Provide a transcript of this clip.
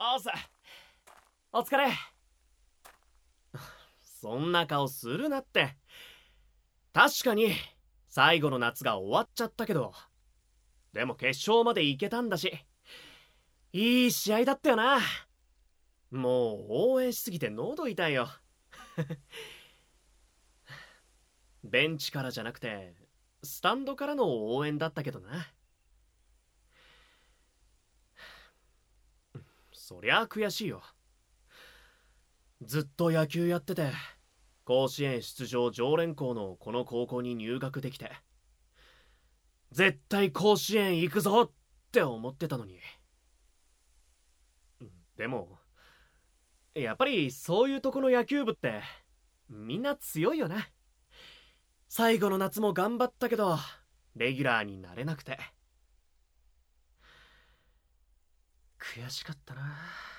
おさお疲れ。そんな顔するなって。確かに最後の夏が終わっちゃったけど。でも決勝まで行けたんだし。いい試合だったよな。もう応援しすぎて喉痛いよ。ベンチからじゃなくてスタンドからの応援だったけどな。そりゃ悔しいよ。ずっと野球やってて甲子園出場常連校のこの高校に入学できて絶対甲子園行くぞって思ってたのに。でもやっぱりそういうとこの野球部ってみんな強いよな最後の夏も頑張ったけどレギュラーになれなくて。悔しかったな。